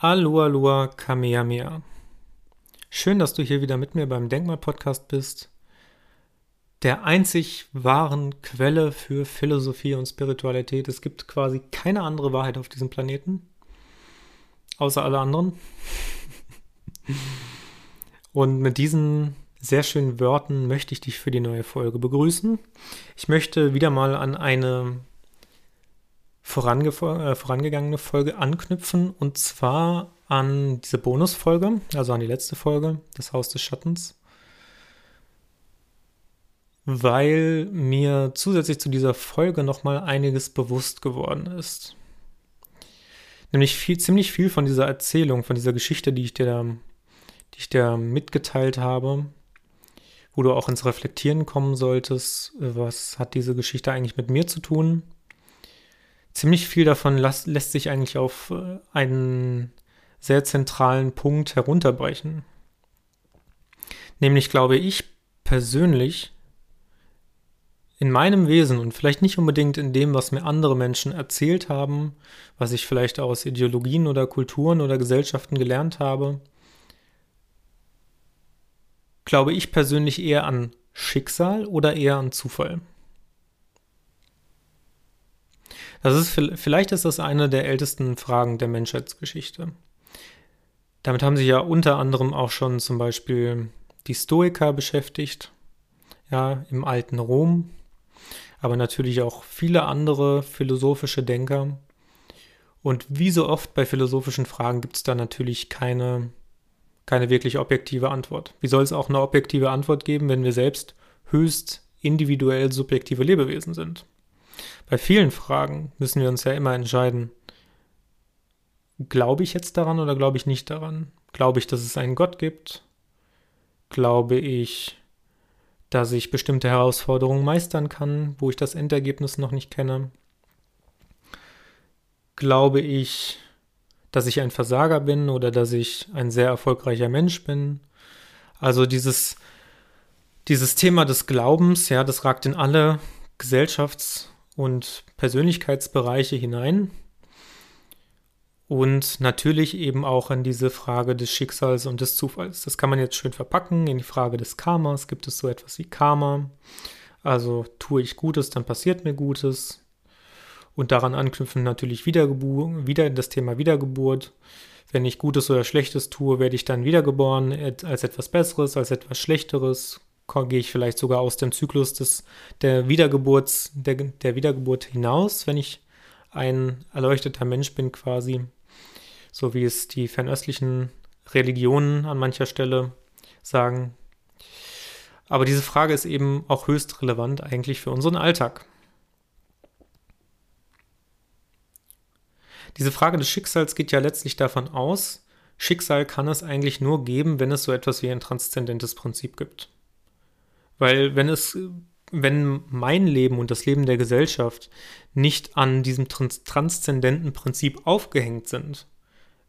Aloha, Kamehameha. Schön, dass du hier wieder mit mir beim Denkmal-Podcast bist. Der einzig wahren Quelle für Philosophie und Spiritualität. Es gibt quasi keine andere Wahrheit auf diesem Planeten. Außer alle anderen. Und mit diesen sehr schönen Worten möchte ich dich für die neue Folge begrüßen. Ich möchte wieder mal an eine vorange äh, vorangegangene Folge anknüpfen und zwar an diese Bonusfolge, also an die letzte Folge, das Haus des Schattens, weil mir zusätzlich zu dieser Folge nochmal einiges bewusst geworden ist. Nämlich viel, ziemlich viel von dieser Erzählung, von dieser Geschichte, die ich dir da, die ich dir mitgeteilt habe, wo du auch ins Reflektieren kommen solltest, was hat diese Geschichte eigentlich mit mir zu tun? Ziemlich viel davon las, lässt sich eigentlich auf äh, einen sehr zentralen Punkt herunterbrechen. Nämlich glaube ich persönlich in meinem Wesen und vielleicht nicht unbedingt in dem, was mir andere Menschen erzählt haben, was ich vielleicht aus Ideologien oder Kulturen oder Gesellschaften gelernt habe, glaube ich persönlich eher an Schicksal oder eher an Zufall. Das ist, vielleicht ist das eine der ältesten Fragen der Menschheitsgeschichte. Damit haben sich ja unter anderem auch schon zum Beispiel die Stoiker beschäftigt, ja, im alten Rom, aber natürlich auch viele andere philosophische Denker. Und wie so oft bei philosophischen Fragen gibt es da natürlich keine, keine wirklich objektive Antwort. Wie soll es auch eine objektive Antwort geben, wenn wir selbst höchst individuell subjektive Lebewesen sind? Bei vielen Fragen müssen wir uns ja immer entscheiden, glaube ich jetzt daran oder glaube ich nicht daran? Glaube ich, dass es einen Gott gibt? Glaube ich, dass ich bestimmte Herausforderungen meistern kann, wo ich das Endergebnis noch nicht kenne? Glaube ich, dass ich ein Versager bin oder dass ich ein sehr erfolgreicher Mensch bin? Also dieses, dieses Thema des Glaubens, ja, das ragt in alle Gesellschafts- und Persönlichkeitsbereiche hinein. Und natürlich eben auch in diese Frage des Schicksals und des Zufalls. Das kann man jetzt schön verpacken in die Frage des Karmas. Gibt es so etwas wie Karma? Also tue ich Gutes, dann passiert mir Gutes. Und daran anknüpfen natürlich Wiedergeburt, wieder das Thema Wiedergeburt. Wenn ich Gutes oder Schlechtes tue, werde ich dann wiedergeboren als etwas Besseres, als etwas Schlechteres gehe ich vielleicht sogar aus dem Zyklus des, der, Wiedergeburts, der, der Wiedergeburt hinaus, wenn ich ein erleuchteter Mensch bin quasi, so wie es die fernöstlichen Religionen an mancher Stelle sagen. Aber diese Frage ist eben auch höchst relevant eigentlich für unseren Alltag. Diese Frage des Schicksals geht ja letztlich davon aus, Schicksal kann es eigentlich nur geben, wenn es so etwas wie ein transzendentes Prinzip gibt. Weil wenn es, wenn mein Leben und das Leben der Gesellschaft nicht an diesem trans transzendenten Prinzip aufgehängt sind,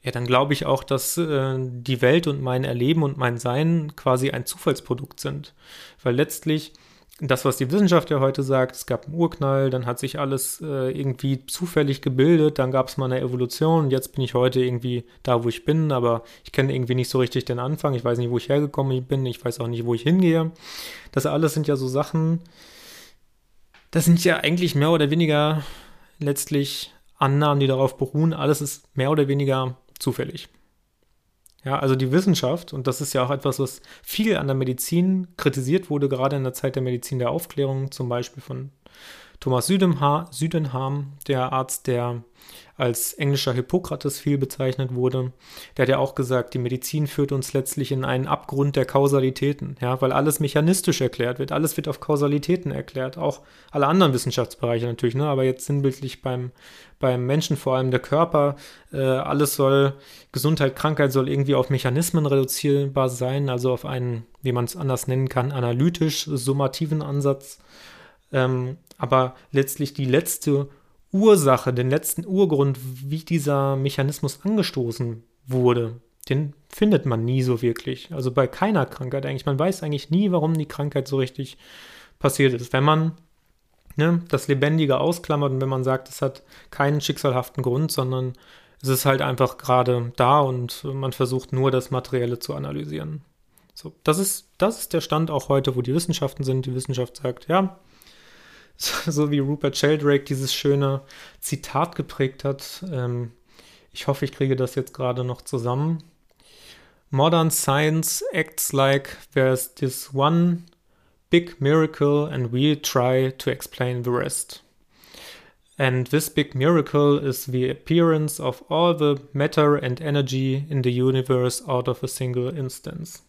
ja, dann glaube ich auch, dass äh, die Welt und mein Erleben und mein Sein quasi ein Zufallsprodukt sind. Weil letztlich das, was die Wissenschaft ja heute sagt, es gab einen Urknall, dann hat sich alles äh, irgendwie zufällig gebildet, dann gab es mal eine Evolution und jetzt bin ich heute irgendwie da, wo ich bin, aber ich kenne irgendwie nicht so richtig den Anfang, ich weiß nicht, wo ich hergekommen bin, ich weiß auch nicht, wo ich hingehe. Das alles sind ja so Sachen, das sind ja eigentlich mehr oder weniger letztlich Annahmen, die darauf beruhen, alles ist mehr oder weniger zufällig. Ja, also die Wissenschaft, und das ist ja auch etwas, was viel an der Medizin kritisiert wurde, gerade in der Zeit der Medizin der Aufklärung, zum Beispiel von Thomas Südenham, der Arzt, der als englischer Hippokrates viel bezeichnet wurde, der hat ja auch gesagt, die Medizin führt uns letztlich in einen Abgrund der Kausalitäten, ja, weil alles mechanistisch erklärt wird, alles wird auf Kausalitäten erklärt, auch alle anderen Wissenschaftsbereiche natürlich, ne, aber jetzt sinnbildlich beim, beim Menschen, vor allem der Körper, äh, alles soll, Gesundheit, Krankheit soll irgendwie auf Mechanismen reduzierbar sein, also auf einen, wie man es anders nennen kann, analytisch-summativen Ansatz. Ähm, aber letztlich die letzte Ursache, den letzten Urgrund, wie dieser Mechanismus angestoßen wurde, den findet man nie so wirklich. Also bei keiner Krankheit eigentlich. Man weiß eigentlich nie, warum die Krankheit so richtig passiert ist. Wenn man ne, das Lebendige ausklammert und wenn man sagt, es hat keinen schicksalhaften Grund, sondern Es ist halt einfach gerade da und man versucht nur das Materielle zu analysieren. So, das ist, das ist der Stand auch heute, wo die Wissenschaften sind. Die Wissenschaft sagt, ja, so wie Rupert Sheldrake dieses schöne Zitat geprägt hat. Ähm, ich hoffe, ich kriege das jetzt gerade noch zusammen. Modern science acts like there's this one big miracle and we try to explain the rest. And this big miracle is the appearance of all the matter and energy in the universe out of a single instance.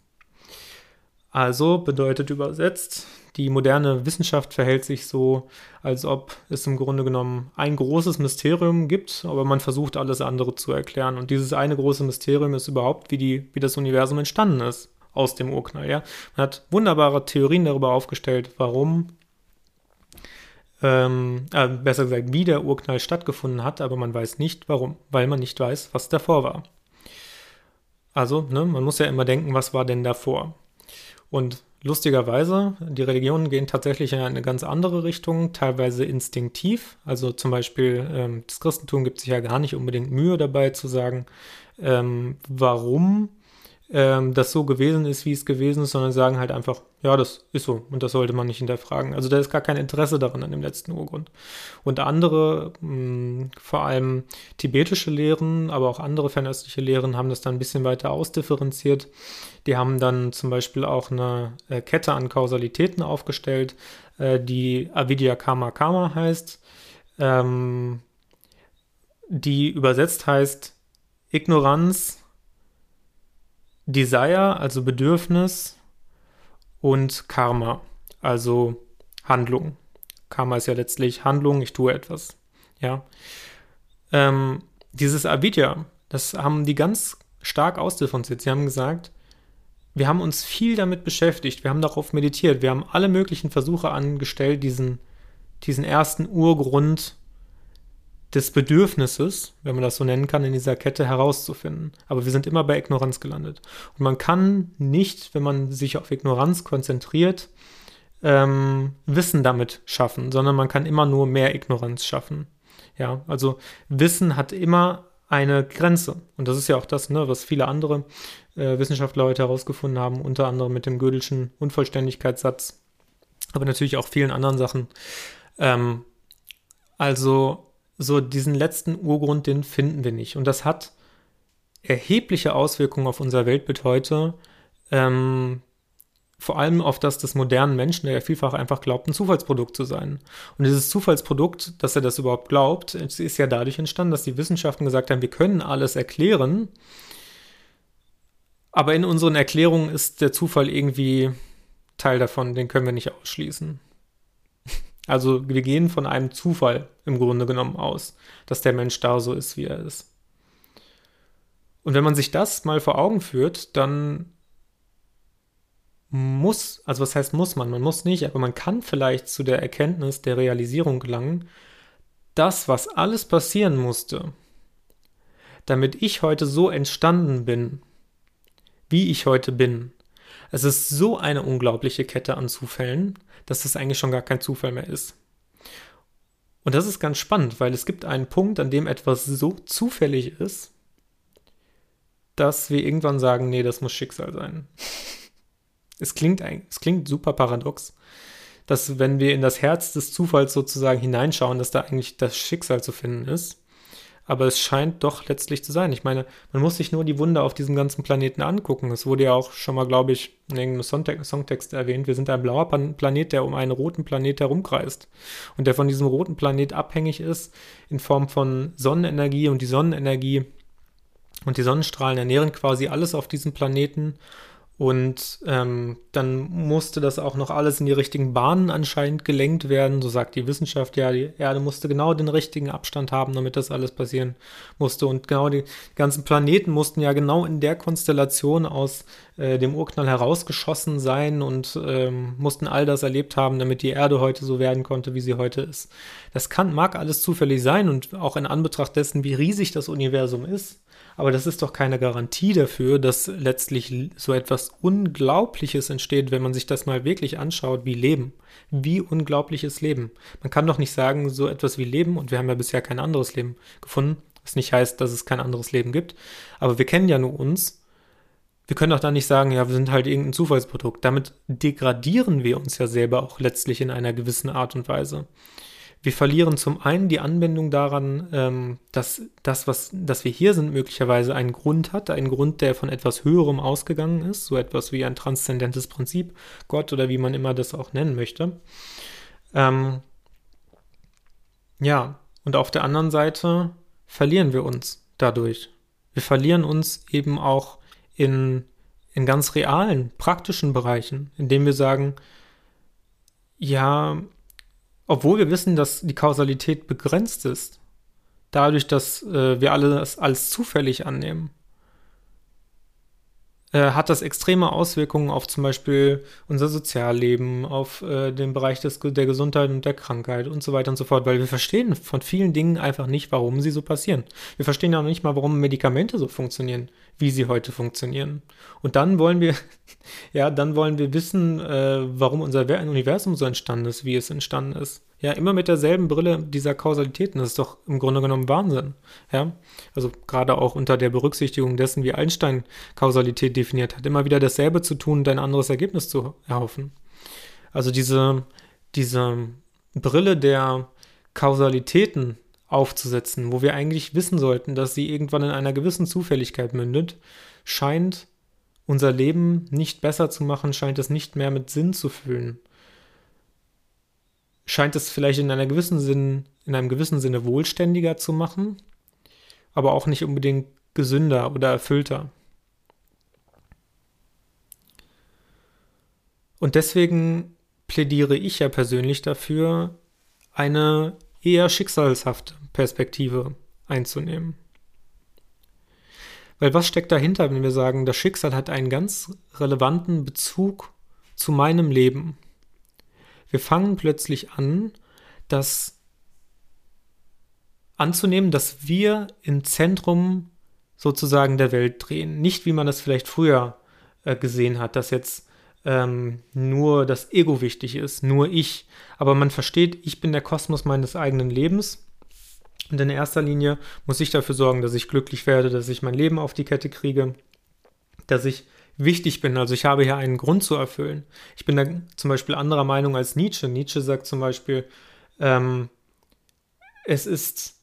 Also bedeutet übersetzt, die moderne Wissenschaft verhält sich so, als ob es im Grunde genommen ein großes Mysterium gibt, aber man versucht alles andere zu erklären. Und dieses eine große Mysterium ist überhaupt, wie, die, wie das Universum entstanden ist aus dem Urknall. Ja? Man hat wunderbare Theorien darüber aufgestellt, warum, ähm, äh, besser gesagt, wie der Urknall stattgefunden hat, aber man weiß nicht warum, weil man nicht weiß, was davor war. Also, ne, man muss ja immer denken, was war denn davor? Und lustigerweise, die Religionen gehen tatsächlich in eine ganz andere Richtung, teilweise instinktiv. Also zum Beispiel ähm, das Christentum gibt sich ja gar nicht unbedingt Mühe dabei zu sagen, ähm, warum ähm, das so gewesen ist, wie es gewesen ist, sondern sagen halt einfach, ja, das ist so und das sollte man nicht hinterfragen. Also da ist gar kein Interesse daran an dem letzten Urgrund. Und andere, mh, hm, vor allem tibetische Lehren, aber auch andere fernöstliche Lehren haben das dann ein bisschen weiter ausdifferenziert. Die haben dann zum Beispiel auch eine äh, Kette an Kausalitäten aufgestellt, äh, die Avidya Karma Karma heißt, ähm, die übersetzt heißt Ignoranz, Desire, also Bedürfnis, und Karma, also Handlung. Karma ist ja letztlich Handlung, ich tue etwas. Ja. Ähm, dieses Avidya, das haben die ganz stark ausdifferenziert. Sie haben gesagt, wir haben uns viel damit beschäftigt, wir haben darauf meditiert, wir haben alle möglichen Versuche angestellt, diesen, diesen ersten Urgrund des Bedürfnisses, wenn man das so nennen kann, in dieser Kette herauszufinden. Aber wir sind immer bei Ignoranz gelandet. Und man kann nicht, wenn man sich auf Ignoranz konzentriert, ähm, Wissen damit schaffen, sondern man kann immer nur mehr Ignoranz schaffen. Ja, also Wissen hat immer eine Grenze. Und das ist ja auch das, ne, was viele andere äh, Wissenschaftler heute herausgefunden haben, unter anderem mit dem Gödelschen Unvollständigkeitssatz, aber natürlich auch vielen anderen Sachen. Ähm, also so diesen letzten Urgrund, den finden wir nicht. Und das hat erhebliche Auswirkungen auf unser Weltbild heute. Ähm, vor allem auf das des modernen Menschen, der ja vielfach einfach glaubt, ein Zufallsprodukt zu sein. Und dieses Zufallsprodukt, dass er das überhaupt glaubt, ist ja dadurch entstanden, dass die Wissenschaften gesagt haben, wir können alles erklären, aber in unseren Erklärungen ist der Zufall irgendwie Teil davon, den können wir nicht ausschließen. Also wir gehen von einem Zufall im Grunde genommen aus, dass der Mensch da so ist, wie er ist. Und wenn man sich das mal vor Augen führt, dann muss, also was heißt muss man? Man muss nicht, aber man kann vielleicht zu der Erkenntnis der Realisierung gelangen, das, was alles passieren musste, damit ich heute so entstanden bin, wie ich heute bin. Es ist so eine unglaubliche Kette an Zufällen, dass das eigentlich schon gar kein Zufall mehr ist. Und das ist ganz spannend, weil es gibt einen Punkt, an dem etwas so zufällig ist, dass wir irgendwann sagen, nee, das muss Schicksal sein. es klingt, es klingt super paradox, dass wenn wir in das Herz des Zufalls sozusagen hineinschauen, dass da eigentlich das Schicksal zu finden ist aber es scheint doch letztlich zu sein. Ich meine, man muss sich nur die Wunder auf diesem ganzen Planeten angucken. Es wurde ja auch schon mal, glaube ich, in irgendeinem Songtext erwähnt. Wir sind ein blauer Planet, der um einen roten Planet herumkreist und der von diesem roten Planet abhängig ist in Form von Sonnenenergie und die Sonnenenergie und die Sonnenstrahlen ernähren quasi alles auf diesem Planeten und ähm, dann musste das auch noch alles in die richtigen Bahnen anscheinend gelenkt werden. So sagt die Wissenschaft, ja, die Erde musste genau den richtigen Abstand haben, damit das alles passieren musste. Und genau die ganzen Planeten mussten ja genau in der Konstellation aus äh, dem Urknall herausgeschossen sein und ähm, mussten all das erlebt haben, damit die Erde heute so werden konnte, wie sie heute ist. Das kann, mag alles zufällig sein und auch in Anbetracht dessen, wie riesig das Universum ist aber das ist doch keine Garantie dafür, dass letztlich so etwas Unglaubliches entsteht, wenn man sich das mal wirklich anschaut, wie Leben. Wie unglaubliches Leben. Man kann doch nicht sagen, so etwas wie Leben, und wir haben ja bisher kein anderes Leben gefunden, Was nicht heißt, dass es kein anderes Leben gibt. Aber wir kennen ja nur uns. Wir können auch dann nicht sagen, ja, wir sind halt irgendein Zufallsprodukt. Damit degradieren wir uns ja selber auch letztlich in einer gewissen Art und Weise. Wir verlieren zum einen die Anbindung daran, ähm, dass das, was, dass wir hier sind, möglicherweise einen Grund hat, einen Grund, der von etwas Höherem ausgegangen ist, so etwas wie ein transzendentes Prinzip, Gott oder wie man immer das auch nennen möchte. Ähm, ja, und auf der anderen Seite verlieren wir uns dadurch. Wir verlieren uns eben auch in, in ganz realen, praktischen Bereichen, indem wir sagen, ja, obwohl wir wissen, dass die Kausalität begrenzt ist, dadurch, dass äh, wir alles als zufällig annehmen, äh, hat das extreme Auswirkungen auf zum Beispiel unser Sozialleben, auf äh, den Bereich des, der Gesundheit und der Krankheit und so weiter und so fort, weil wir verstehen von vielen Dingen einfach nicht, warum sie so passieren. Wir verstehen ja auch nicht mal, warum Medikamente so funktionieren, wie sie heute funktionieren. Und dann wollen wir, ja, dann wollen wir wissen, äh, warum unser Universum so entstanden ist, wie es entstanden ist. Ja, immer mit derselben Brille dieser Kausalitäten. Das ist doch im Grunde genommen Wahnsinn. Ja, also gerade auch unter der Berücksichtigung dessen, wie Einstein Kausalität definiert hat, immer wieder dasselbe zu tun und ein anderes Ergebnis zu erhoffen. Also diese, diese Brille der Kausalitäten aufzusetzen, wo wir eigentlich wissen sollten, dass sie irgendwann in einer gewissen Zufälligkeit mündet, scheint unser Leben nicht besser zu machen, scheint es nicht mehr mit Sinn zu füllen scheint es vielleicht in einer gewissen Sinn, in einem gewissen Sinne wohlständiger zu machen, aber auch nicht unbedingt gesünder oder erfüllter. Und deswegen plädiere ich ja persönlich dafür, eine eher schicksalshafte Perspektive einzunehmen. Weil was steckt dahinter, wenn wir sagen, das Schicksal hat einen ganz relevanten Bezug zu meinem Leben? Wir fangen plötzlich an, das anzunehmen, dass wir im Zentrum sozusagen der Welt drehen. Nicht wie man das vielleicht früher äh, gesehen hat, dass jetzt ähm, nur das Ego wichtig ist, nur ich. Aber man versteht, ich bin der Kosmos meines eigenen Lebens. Und in erster Linie muss ich dafür sorgen, dass ich glücklich werde, dass ich mein Leben auf die Kette kriege, dass ich wichtig bin. Also ich habe hier einen Grund zu erfüllen. Ich bin da zum Beispiel anderer Meinung als Nietzsche. Nietzsche sagt zum Beispiel, ähm, es ist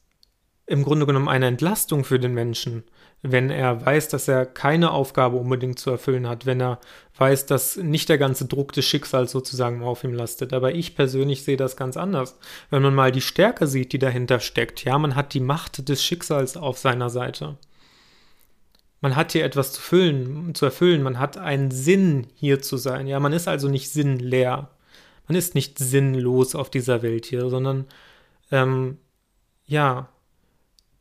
im Grunde genommen eine Entlastung für den Menschen, wenn er weiß, dass er keine Aufgabe unbedingt zu erfüllen hat, wenn er weiß, dass nicht der ganze Druck des Schicksals sozusagen auf ihm lastet. Aber ich persönlich sehe das ganz anders. Wenn man mal die Stärke sieht, die dahinter steckt, ja, man hat die Macht des Schicksals auf seiner Seite man hat hier etwas zu füllen, zu erfüllen, man hat einen Sinn hier zu sein. Ja, man ist also nicht sinnleer. Man ist nicht sinnlos auf dieser Welt hier, sondern ähm, ja,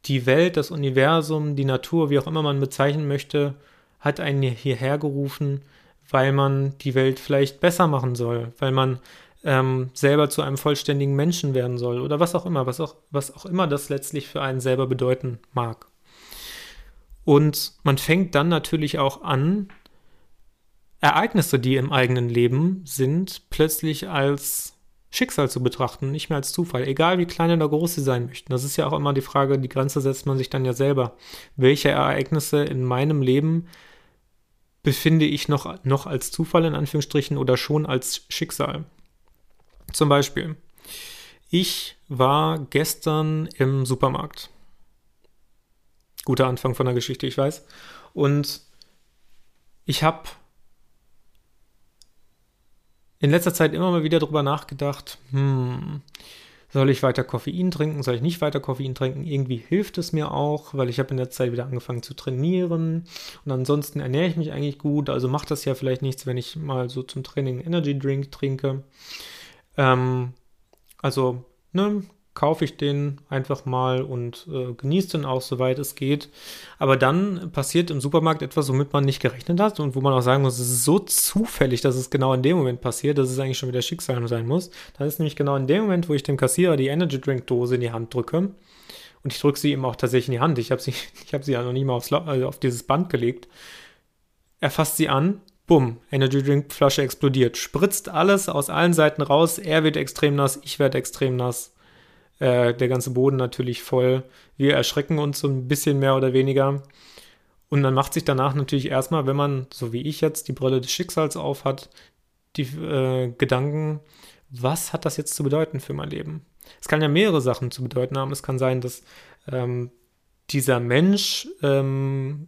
die Welt, das Universum, die Natur, wie auch immer man bezeichnen möchte, hat einen hierher gerufen, weil man die Welt vielleicht besser machen soll, weil man ähm, selber zu einem vollständigen Menschen werden soll oder was auch immer, was auch, was auch immer das letztlich für einen selber bedeuten mag. Und man fängt dann natürlich auch an, Ereignisse, die im eigenen Leben sind, plötzlich als Schicksal zu betrachten, nicht mehr als Zufall, egal wie klein oder groß sie sein möchten. Das ist ja auch immer die Frage, die Grenze setzt man sich dann ja selber. Welche Ereignisse in meinem Leben befinde ich noch, noch als Zufall in Anführungsstrichen oder schon als Schicksal? Zum Beispiel, ich war gestern im Supermarkt guter Anfang von der Geschichte, ich weiß. Und ich habe in letzter Zeit immer mal wieder darüber nachgedacht, hm, soll ich weiter Koffein trinken, soll ich nicht weiter Koffein trinken? Irgendwie hilft es mir auch, weil ich habe in der Zeit wieder angefangen zu trainieren und ansonsten ernähre ich mich eigentlich gut, also macht das ja vielleicht nichts, wenn ich mal so zum Training Energy Drink trinke. Ähm, also, ne, kaufe ich den einfach mal und äh, genieße den auch, soweit es geht. Aber dann passiert im Supermarkt etwas, womit man nicht gerechnet hat und wo man auch sagen muss, es ist so zufällig, dass es genau in dem Moment passiert, dass es eigentlich schon wieder Schicksal sein muss. Dann ist nämlich genau in dem Moment, wo ich dem Kassierer die Energy Drink Dose in die Hand drücke. Und ich drücke sie ihm auch tatsächlich in die Hand. Ich habe sie, habe sie ja noch nie mal aufs, also auf dieses Band gelegt. Er fasst sie an, bumm, Energy Drink Flasche explodiert, spritzt alles aus allen Seiten raus. Er wird extrem nass, ich werde extrem nass äh, der ganze Boden natürlich voll. Wir erschrecken uns so ein bisschen mehr oder weniger. Und man macht sich danach natürlich erstmal, wenn man, so wie ich jetzt, die Brille des Schicksals aufhat, die äh, Gedanken, was hat das jetzt zu bedeuten für mein Leben? Es kann ja mehrere Sachen zu bedeuten haben. Es kann sein, dass ähm, dieser Mensch ähm,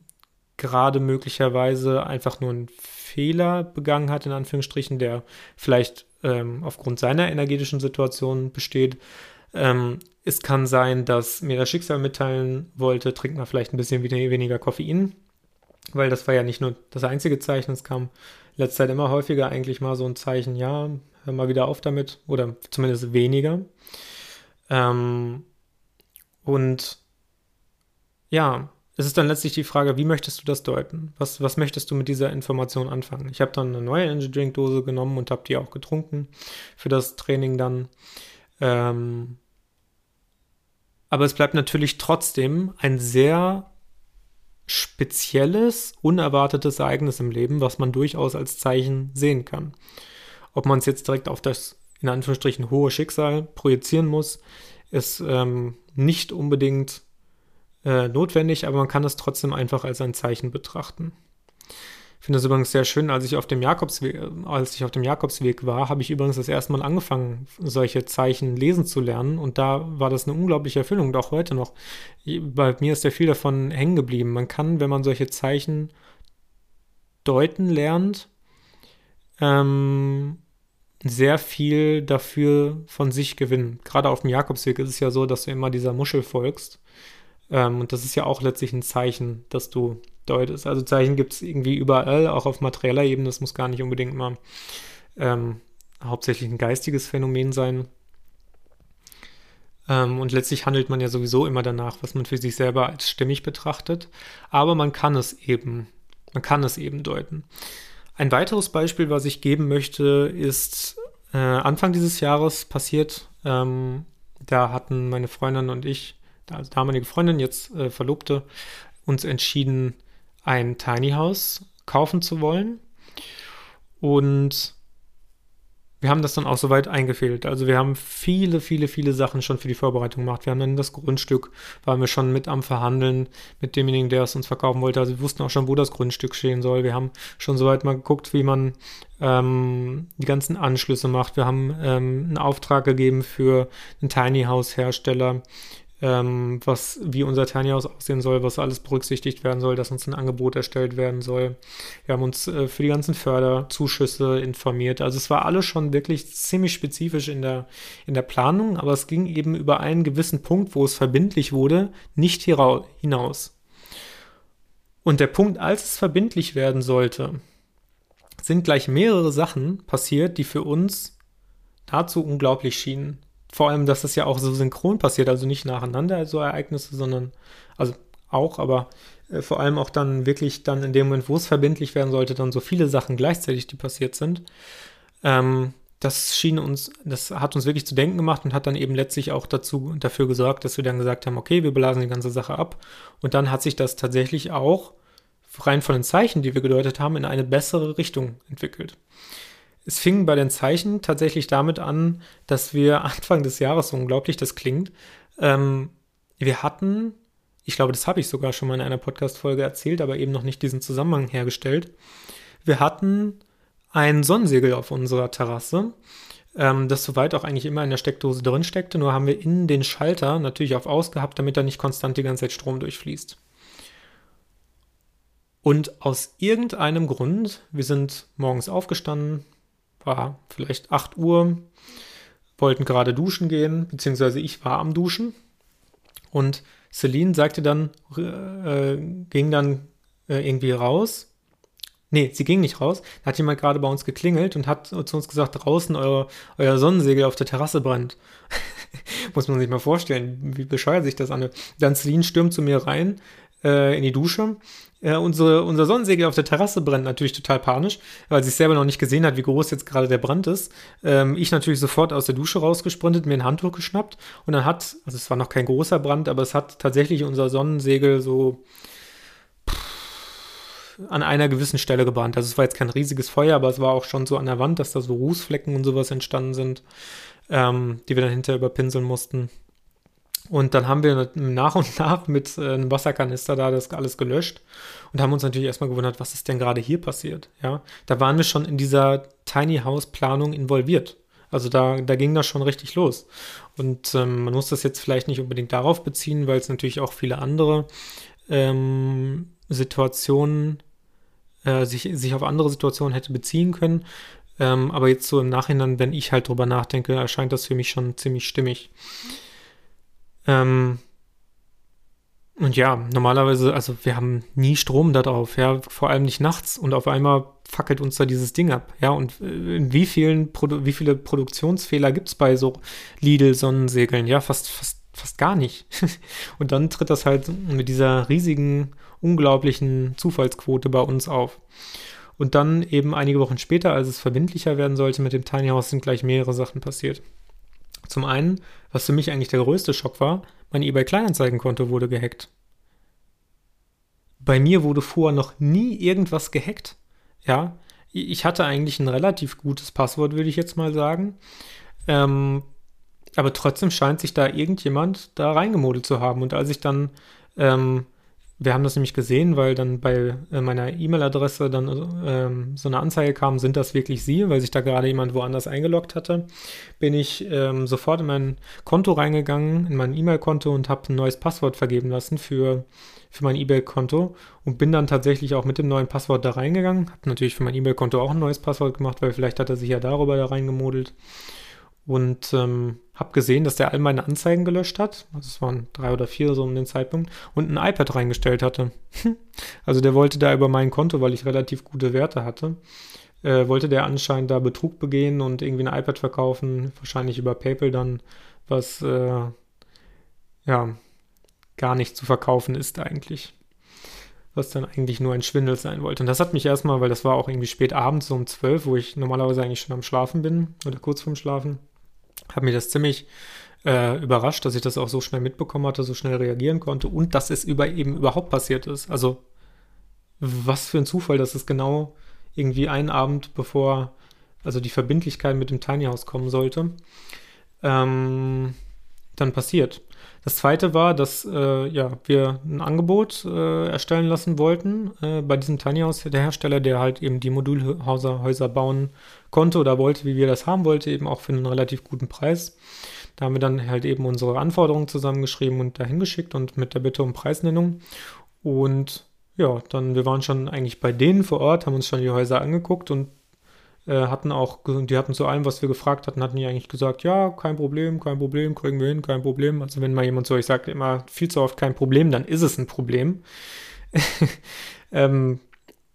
gerade möglicherweise einfach nur einen Fehler begangen hat, in Anführungsstrichen, der vielleicht ähm, aufgrund seiner energetischen Situation besteht. Ähm, es kann sein, dass mir das Schicksal mitteilen wollte, trinkt man vielleicht ein bisschen weniger Koffein, weil das war ja nicht nur das einzige Zeichen, es kam letzte Zeit immer häufiger eigentlich mal so ein Zeichen, ja, hör mal wieder auf damit oder zumindest weniger. Ähm, und ja, es ist dann letztlich die Frage, wie möchtest du das deuten? Was, was möchtest du mit dieser Information anfangen? Ich habe dann eine neue Energy Drink Dose genommen und habe die auch getrunken für das Training dann. Ähm, aber es bleibt natürlich trotzdem ein sehr spezielles, unerwartetes Ereignis im Leben, was man durchaus als Zeichen sehen kann. Ob man es jetzt direkt auf das in Anführungsstrichen hohe Schicksal projizieren muss, ist ähm, nicht unbedingt äh, notwendig, aber man kann es trotzdem einfach als ein Zeichen betrachten. Ich finde es übrigens sehr schön, als ich auf dem Jakobsweg, als ich auf dem Jakobsweg war, habe ich übrigens das erste Mal angefangen, solche Zeichen lesen zu lernen. Und da war das eine unglaubliche Erfüllung und auch heute noch. Bei mir ist ja viel davon hängen geblieben. Man kann, wenn man solche Zeichen deuten lernt, ähm, sehr viel dafür von sich gewinnen. Gerade auf dem Jakobsweg ist es ja so, dass du immer dieser Muschel folgst. Ähm, und das ist ja auch letztlich ein Zeichen, dass du deutest. Also Zeichen gibt es irgendwie überall, auch auf materieller Ebene. Das muss gar nicht unbedingt mal ähm, hauptsächlich ein geistiges Phänomen sein. Ähm, und letztlich handelt man ja sowieso immer danach, was man für sich selber als stimmig betrachtet. Aber man kann es eben, man kann es eben deuten. Ein weiteres Beispiel, was ich geben möchte, ist äh, Anfang dieses Jahres passiert. Ähm, da hatten meine Freundin und ich also damalige Freundin, jetzt äh, Verlobte, uns entschieden, ein Tiny House kaufen zu wollen. Und wir haben das dann auch soweit eingefehlt. Also wir haben viele, viele, viele Sachen schon für die Vorbereitung gemacht. Wir haben dann das Grundstück, waren wir schon mit am Verhandeln mit demjenigen, der es uns verkaufen wollte. Also wir wussten auch schon, wo das Grundstück stehen soll. Wir haben schon soweit mal geguckt, wie man ähm, die ganzen Anschlüsse macht. Wir haben ähm, einen Auftrag gegeben für einen Tiny House Hersteller ähm, was, wie unser Tiny aussehen soll, was alles berücksichtigt werden soll, dass uns ein Angebot erstellt werden soll. Wir haben uns äh, für die ganzen Förderzuschüsse informiert. Also es war alles schon wirklich ziemlich spezifisch in der, in der Planung, aber es ging eben über einen gewissen Punkt, wo es verbindlich wurde, nicht hinaus. Und der Punkt, als es verbindlich werden sollte, sind gleich mehrere Sachen passiert, die für uns dazu unglaublich schienen vor allem, dass das ja auch so synchron passiert, also nicht nacheinander so Ereignisse, sondern, also auch, aber äh, vor allem auch dann wirklich dann in dem Moment, wo es verbindlich werden sollte, dann so viele Sachen gleichzeitig, die passiert sind. Ähm, das schien uns, das hat uns wirklich zu denken gemacht und hat dann eben letztlich auch dazu, dafür gesorgt, dass wir dann gesagt haben, okay, wir belasen die ganze Sache ab. Und dann hat sich das tatsächlich auch rein von den Zeichen, die wir gedeutet haben, in eine bessere Richtung entwickelt. Es fing bei den Zeichen tatsächlich damit an, dass wir Anfang des Jahres, so unglaublich das klingt, ähm, wir hatten, ich glaube, das habe ich sogar schon mal in einer Podcast-Folge erzählt, aber eben noch nicht diesen Zusammenhang hergestellt. Wir hatten ein Sonnensegel auf unserer Terrasse, ähm, das soweit auch eigentlich immer in der Steckdose drin steckte, nur haben wir innen den Schalter natürlich auf aus gehabt, damit da nicht konstant die ganze Zeit Strom durchfließt. Und aus irgendeinem Grund, wir sind morgens aufgestanden, war vielleicht 8 Uhr, wollten gerade duschen gehen, beziehungsweise ich war am Duschen. Und Celine sagte dann, äh, ging dann äh, irgendwie raus. Nee, sie ging nicht raus. Da hat jemand gerade bei uns geklingelt und hat zu uns gesagt, draußen euer, euer Sonnensegel auf der Terrasse brennt. Muss man sich mal vorstellen, wie bescheuert sich das an. Dann Celine stürmt zu mir rein äh, in die Dusche äh, unsere, unser Sonnensegel auf der Terrasse brennt natürlich total panisch, weil sie selber noch nicht gesehen hat, wie groß jetzt gerade der Brand ist. Ähm, ich natürlich sofort aus der Dusche rausgesprintet, mir ein Handtuch geschnappt und dann hat, also es war noch kein großer Brand, aber es hat tatsächlich unser Sonnensegel so an einer gewissen Stelle gebrannt. Also es war jetzt kein riesiges Feuer, aber es war auch schon so an der Wand, dass da so Rußflecken und sowas entstanden sind, ähm, die wir dann hinterher überpinseln mussten. Und dann haben wir nach und nach mit äh, einem Wasserkanister da das alles gelöscht und haben uns natürlich erstmal gewundert, was ist denn gerade hier passiert. Ja, da waren wir schon in dieser Tiny House Planung involviert. Also da, da ging das schon richtig los. Und ähm, man muss das jetzt vielleicht nicht unbedingt darauf beziehen, weil es natürlich auch viele andere ähm, Situationen, äh, sich, sich auf andere Situationen hätte beziehen können. Ähm, aber jetzt so im Nachhinein, wenn ich halt drüber nachdenke, erscheint das für mich schon ziemlich stimmig. Ähm, und ja, normalerweise, also wir haben nie Strom da drauf, ja, vor allem nicht nachts und auf einmal fackelt uns da dieses Ding ab, ja, und äh, wie vielen, Produ wie viele Produktionsfehler gibt es bei so Lidl-Sonnensegeln? Ja, fast, fast, fast gar nicht. und dann tritt das halt mit dieser riesigen, unglaublichen Zufallsquote bei uns auf. Und dann eben einige Wochen später, als es verbindlicher werden sollte mit dem Tiny House, sind gleich mehrere Sachen passiert. Zum einen, was für mich eigentlich der größte Schock war, mein eBay Kleinanzeigenkonto wurde gehackt. Bei mir wurde vorher noch nie irgendwas gehackt. Ja, ich hatte eigentlich ein relativ gutes Passwort, würde ich jetzt mal sagen. Ähm, aber trotzdem scheint sich da irgendjemand da reingemodelt zu haben. Und als ich dann ähm, wir haben das nämlich gesehen, weil dann bei äh, meiner E-Mail-Adresse dann ähm, so eine Anzeige kam, sind das wirklich Sie, weil sich da gerade jemand woanders eingeloggt hatte, bin ich ähm, sofort in mein Konto reingegangen, in mein E-Mail-Konto und habe ein neues Passwort vergeben lassen für, für mein E-Mail-Konto und bin dann tatsächlich auch mit dem neuen Passwort da reingegangen. Habe natürlich für mein E-Mail-Konto auch ein neues Passwort gemacht, weil vielleicht hat er sich ja darüber da reingemodelt und ähm, habe gesehen, dass der all meine Anzeigen gelöscht hat. Also es waren drei oder vier so um den Zeitpunkt und ein iPad reingestellt hatte. also der wollte da über mein Konto, weil ich relativ gute Werte hatte, äh, wollte der anscheinend da Betrug begehen und irgendwie ein iPad verkaufen, wahrscheinlich über PayPal dann, was äh, ja gar nicht zu verkaufen ist eigentlich. Was dann eigentlich nur ein Schwindel sein wollte. Und das hat mich erstmal, weil das war auch irgendwie spät abends, so um zwölf, wo ich normalerweise eigentlich schon am Schlafen bin oder kurz vorm Schlafen habe mich das ziemlich äh, überrascht, dass ich das auch so schnell mitbekommen hatte, so schnell reagieren konnte und dass es über eben überhaupt passiert ist. Also was für ein Zufall, dass es genau irgendwie einen Abend bevor also die Verbindlichkeit mit dem Tiny House kommen sollte, ähm, dann passiert. Das zweite war, dass äh, ja, wir ein Angebot äh, erstellen lassen wollten äh, bei diesem Tiny House, der Hersteller, der halt eben die Modulhäuser Häuser bauen konnte oder wollte, wie wir das haben wollten, eben auch für einen relativ guten Preis. Da haben wir dann halt eben unsere Anforderungen zusammengeschrieben und dahin geschickt und mit der Bitte um Preisnennung. Und ja, dann, wir waren schon eigentlich bei denen vor Ort, haben uns schon die Häuser angeguckt und hatten auch, die hatten zu allem, was wir gefragt hatten, hatten die eigentlich gesagt, ja, kein Problem, kein Problem, kriegen wir hin, kein Problem. Also wenn mal jemand so, ich sage immer viel zu oft kein Problem, dann ist es ein Problem. ähm,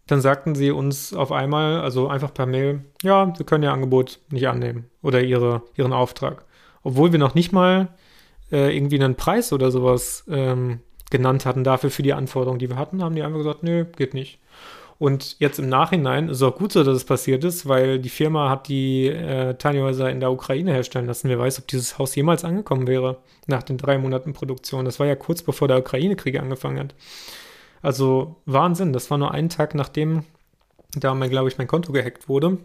dann sagten sie uns auf einmal, also einfach per Mail, ja, sie können ihr Angebot nicht annehmen oder ihre, ihren Auftrag. Obwohl wir noch nicht mal äh, irgendwie einen Preis oder sowas ähm, genannt hatten dafür für die Anforderungen, die wir hatten, haben die einfach gesagt, nö, geht nicht. Und jetzt im Nachhinein ist es auch gut so, dass es passiert ist, weil die Firma hat die äh, Tiny Häuser in der Ukraine herstellen lassen. Wer weiß, ob dieses Haus jemals angekommen wäre nach den drei Monaten Produktion. Das war ja kurz bevor der Ukraine-Krieg angefangen hat. Also Wahnsinn, das war nur einen Tag nachdem da glaube ich, mein Konto gehackt wurde.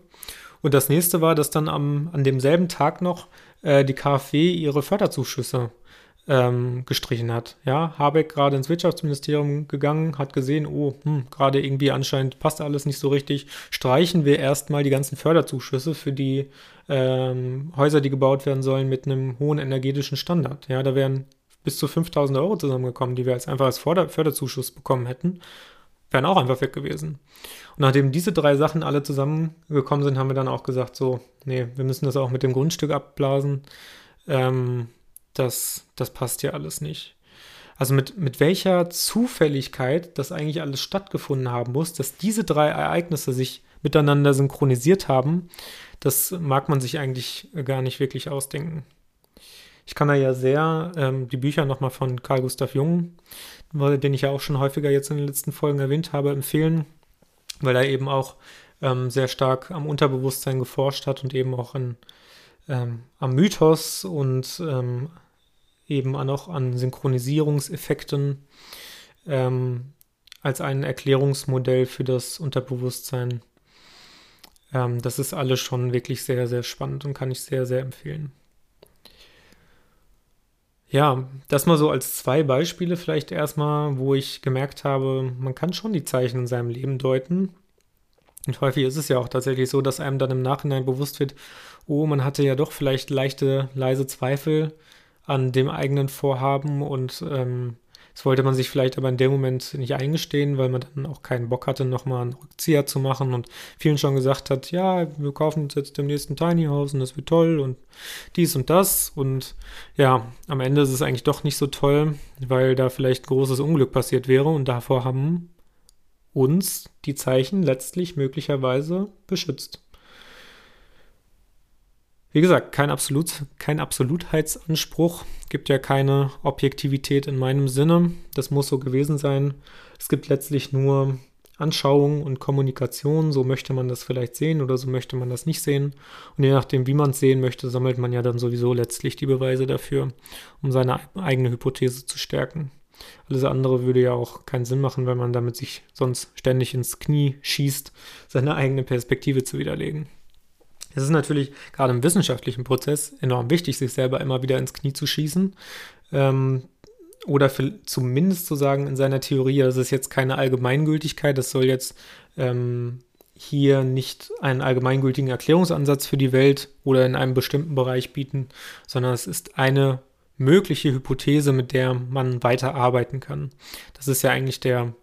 Und das nächste war, dass dann am, an demselben Tag noch äh, die KfW ihre Förderzuschüsse ähm, gestrichen hat. Ja, Habeck gerade ins Wirtschaftsministerium gegangen, hat gesehen, oh, hm, gerade irgendwie anscheinend passt alles nicht so richtig. Streichen wir erstmal die ganzen Förderzuschüsse für die ähm, Häuser, die gebaut werden sollen mit einem hohen energetischen Standard. Ja, da wären bis zu 5000 Euro zusammengekommen, die wir als einfach als Förderzuschuss bekommen hätten, wären auch einfach weg gewesen. Und nachdem diese drei Sachen alle zusammengekommen sind, haben wir dann auch gesagt, so, nee, wir müssen das auch mit dem Grundstück abblasen. Ähm, das, das passt ja alles nicht. Also mit, mit welcher Zufälligkeit das eigentlich alles stattgefunden haben muss, dass diese drei Ereignisse sich miteinander synchronisiert haben, das mag man sich eigentlich gar nicht wirklich ausdenken. Ich kann da ja sehr ähm, die Bücher nochmal von Carl Gustav Jung, den ich ja auch schon häufiger jetzt in den letzten Folgen erwähnt habe, empfehlen, weil er eben auch ähm, sehr stark am Unterbewusstsein geforscht hat und eben auch an, ähm, am Mythos und ähm, eben auch an Synchronisierungseffekten ähm, als ein Erklärungsmodell für das Unterbewusstsein. Ähm, das ist alles schon wirklich sehr, sehr spannend und kann ich sehr, sehr empfehlen. Ja, das mal so als zwei Beispiele vielleicht erstmal, wo ich gemerkt habe, man kann schon die Zeichen in seinem Leben deuten. Und häufig ist es ja auch tatsächlich so, dass einem dann im Nachhinein bewusst wird, oh, man hatte ja doch vielleicht leichte, leise Zweifel an dem eigenen Vorhaben und ähm, das wollte man sich vielleicht aber in dem Moment nicht eingestehen, weil man dann auch keinen Bock hatte, nochmal einen Rückzieher zu machen und vielen schon gesagt hat, ja, wir kaufen uns jetzt demnächst ein Tiny House und das wird toll und dies und das. Und ja, am Ende ist es eigentlich doch nicht so toll, weil da vielleicht großes Unglück passiert wäre und davor haben uns die Zeichen letztlich möglicherweise beschützt. Wie gesagt, kein, Absolut, kein Absolutheitsanspruch, gibt ja keine Objektivität in meinem Sinne. Das muss so gewesen sein. Es gibt letztlich nur Anschauung und Kommunikation. So möchte man das vielleicht sehen oder so möchte man das nicht sehen. Und je nachdem, wie man es sehen möchte, sammelt man ja dann sowieso letztlich die Beweise dafür, um seine eigene Hypothese zu stärken. Alles andere würde ja auch keinen Sinn machen, weil man damit sich sonst ständig ins Knie schießt, seine eigene Perspektive zu widerlegen. Es ist natürlich gerade im wissenschaftlichen Prozess enorm wichtig, sich selber immer wieder ins Knie zu schießen. Ähm, oder für, zumindest zu sagen in seiner Theorie, das ist jetzt keine Allgemeingültigkeit, das soll jetzt ähm, hier nicht einen allgemeingültigen Erklärungsansatz für die Welt oder in einem bestimmten Bereich bieten, sondern es ist eine mögliche Hypothese, mit der man weiter arbeiten kann. Das ist ja eigentlich der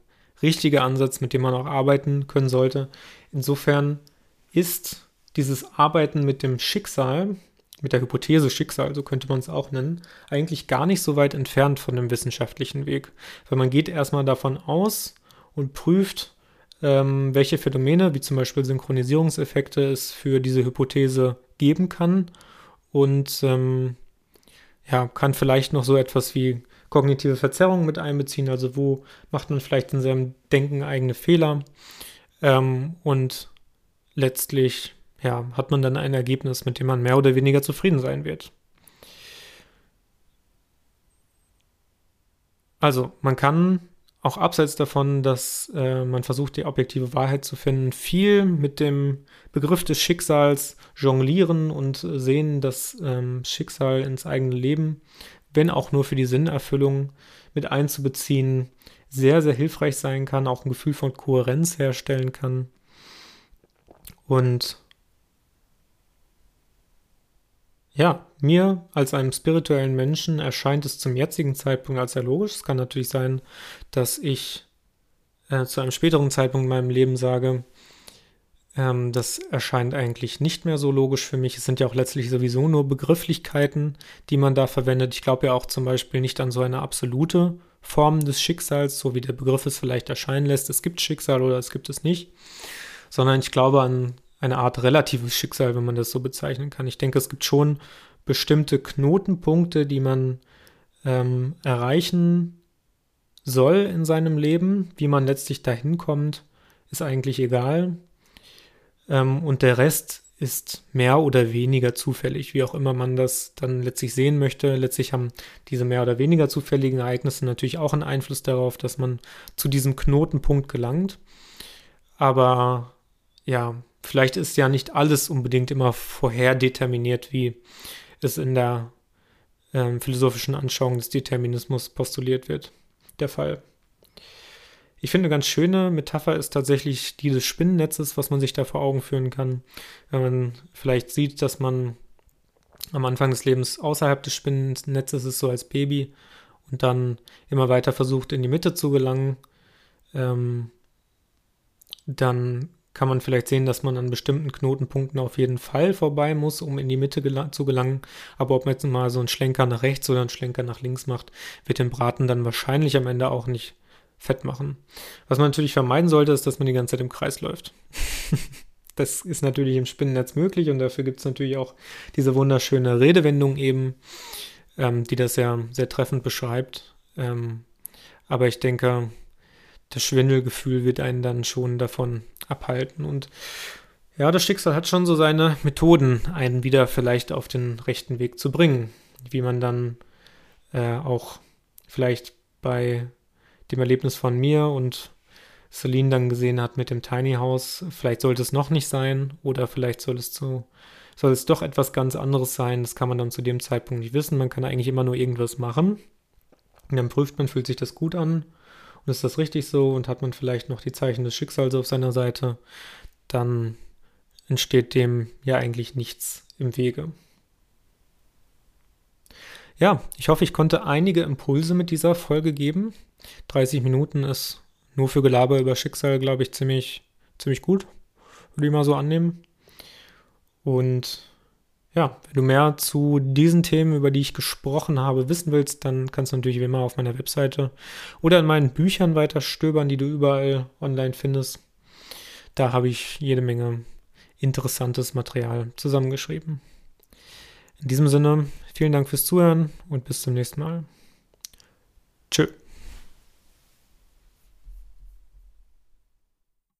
richtige Ansatz, mit dem man auch arbeiten können sollte. Insofern ist dieses Arbeiten mit dem Schicksal, mit der Hypothese Schicksal, so könnte man es auch nennen, eigentlich gar nicht so weit entfernt von dem wissenschaftlichen Weg. Weil man geht erstmal davon aus und prüft, ähm, welche Phänomene, wie zum Beispiel Synchronisierungseffekte, es für diese Hypothese geben kann. Und ähm, ja, kann vielleicht noch so etwas wie kognitive Verzerrung mit einbeziehen. Also wo macht man vielleicht in seinem Denken eigene Fehler? Ähm, und letztlich ja, hat man dann ein Ergebnis, mit dem man mehr oder weniger zufrieden sein wird. Also, man kann auch abseits davon, dass äh, man versucht, die objektive Wahrheit zu finden, viel mit dem Begriff des Schicksals jonglieren und sehen, dass ähm, Schicksal ins eigene Leben, wenn auch nur für die Sinnerfüllung mit einzubeziehen, sehr, sehr hilfreich sein kann, auch ein Gefühl von Kohärenz herstellen kann. Und Ja, mir als einem spirituellen Menschen erscheint es zum jetzigen Zeitpunkt als sehr logisch. Es kann natürlich sein, dass ich äh, zu einem späteren Zeitpunkt in meinem Leben sage, ähm, das erscheint eigentlich nicht mehr so logisch für mich. Es sind ja auch letztlich sowieso nur Begrifflichkeiten, die man da verwendet. Ich glaube ja auch zum Beispiel nicht an so eine absolute Form des Schicksals, so wie der Begriff es vielleicht erscheinen lässt. Es gibt Schicksal oder es gibt es nicht, sondern ich glaube an eine Art relatives Schicksal, wenn man das so bezeichnen kann. Ich denke, es gibt schon bestimmte Knotenpunkte, die man ähm, erreichen soll in seinem Leben. Wie man letztlich dahin kommt, ist eigentlich egal. Ähm, und der Rest ist mehr oder weniger zufällig, wie auch immer man das dann letztlich sehen möchte. Letztlich haben diese mehr oder weniger zufälligen Ereignisse natürlich auch einen Einfluss darauf, dass man zu diesem Knotenpunkt gelangt. Aber ja, vielleicht ist ja nicht alles unbedingt immer vorherdeterminiert, wie es in der ähm, philosophischen Anschauung des Determinismus postuliert wird, der Fall. Ich finde, eine ganz schöne Metapher ist tatsächlich die des Spinnennetzes, was man sich da vor Augen führen kann. Wenn man vielleicht sieht, dass man am Anfang des Lebens außerhalb des Spinnennetzes ist, so als Baby, und dann immer weiter versucht, in die Mitte zu gelangen, ähm, dann kann man vielleicht sehen, dass man an bestimmten Knotenpunkten auf jeden Fall vorbei muss, um in die Mitte gel zu gelangen. Aber ob man jetzt mal so einen Schlenker nach rechts oder einen Schlenker nach links macht, wird den Braten dann wahrscheinlich am Ende auch nicht fett machen. Was man natürlich vermeiden sollte, ist, dass man die ganze Zeit im Kreis läuft. das ist natürlich im Spinnennetz möglich und dafür gibt es natürlich auch diese wunderschöne Redewendung eben, ähm, die das ja sehr treffend beschreibt. Ähm, aber ich denke, das Schwindelgefühl wird einen dann schon davon abhalten. Und ja, das Schicksal hat schon so seine Methoden, einen wieder vielleicht auf den rechten Weg zu bringen. Wie man dann äh, auch vielleicht bei dem Erlebnis von mir und Celine dann gesehen hat mit dem Tiny House, vielleicht sollte es noch nicht sein oder vielleicht soll es zu soll es doch etwas ganz anderes sein. Das kann man dann zu dem Zeitpunkt nicht wissen. Man kann eigentlich immer nur irgendwas machen. Und dann prüft man, fühlt sich das gut an und ist das richtig so und hat man vielleicht noch die Zeichen des Schicksals auf seiner Seite, dann entsteht dem ja eigentlich nichts im Wege. Ja, ich hoffe, ich konnte einige Impulse mit dieser Folge geben. 30 Minuten ist nur für Gelaber über Schicksal, glaube ich, ziemlich, ziemlich gut. Würde ich mal so annehmen. Und ja, wenn du mehr zu diesen Themen, über die ich gesprochen habe, wissen willst, dann kannst du natürlich wie immer auf meiner Webseite oder in meinen Büchern weiter stöbern, die du überall online findest. Da habe ich jede Menge interessantes Material zusammengeschrieben. In diesem Sinne, vielen Dank fürs Zuhören und bis zum nächsten Mal. Tschö.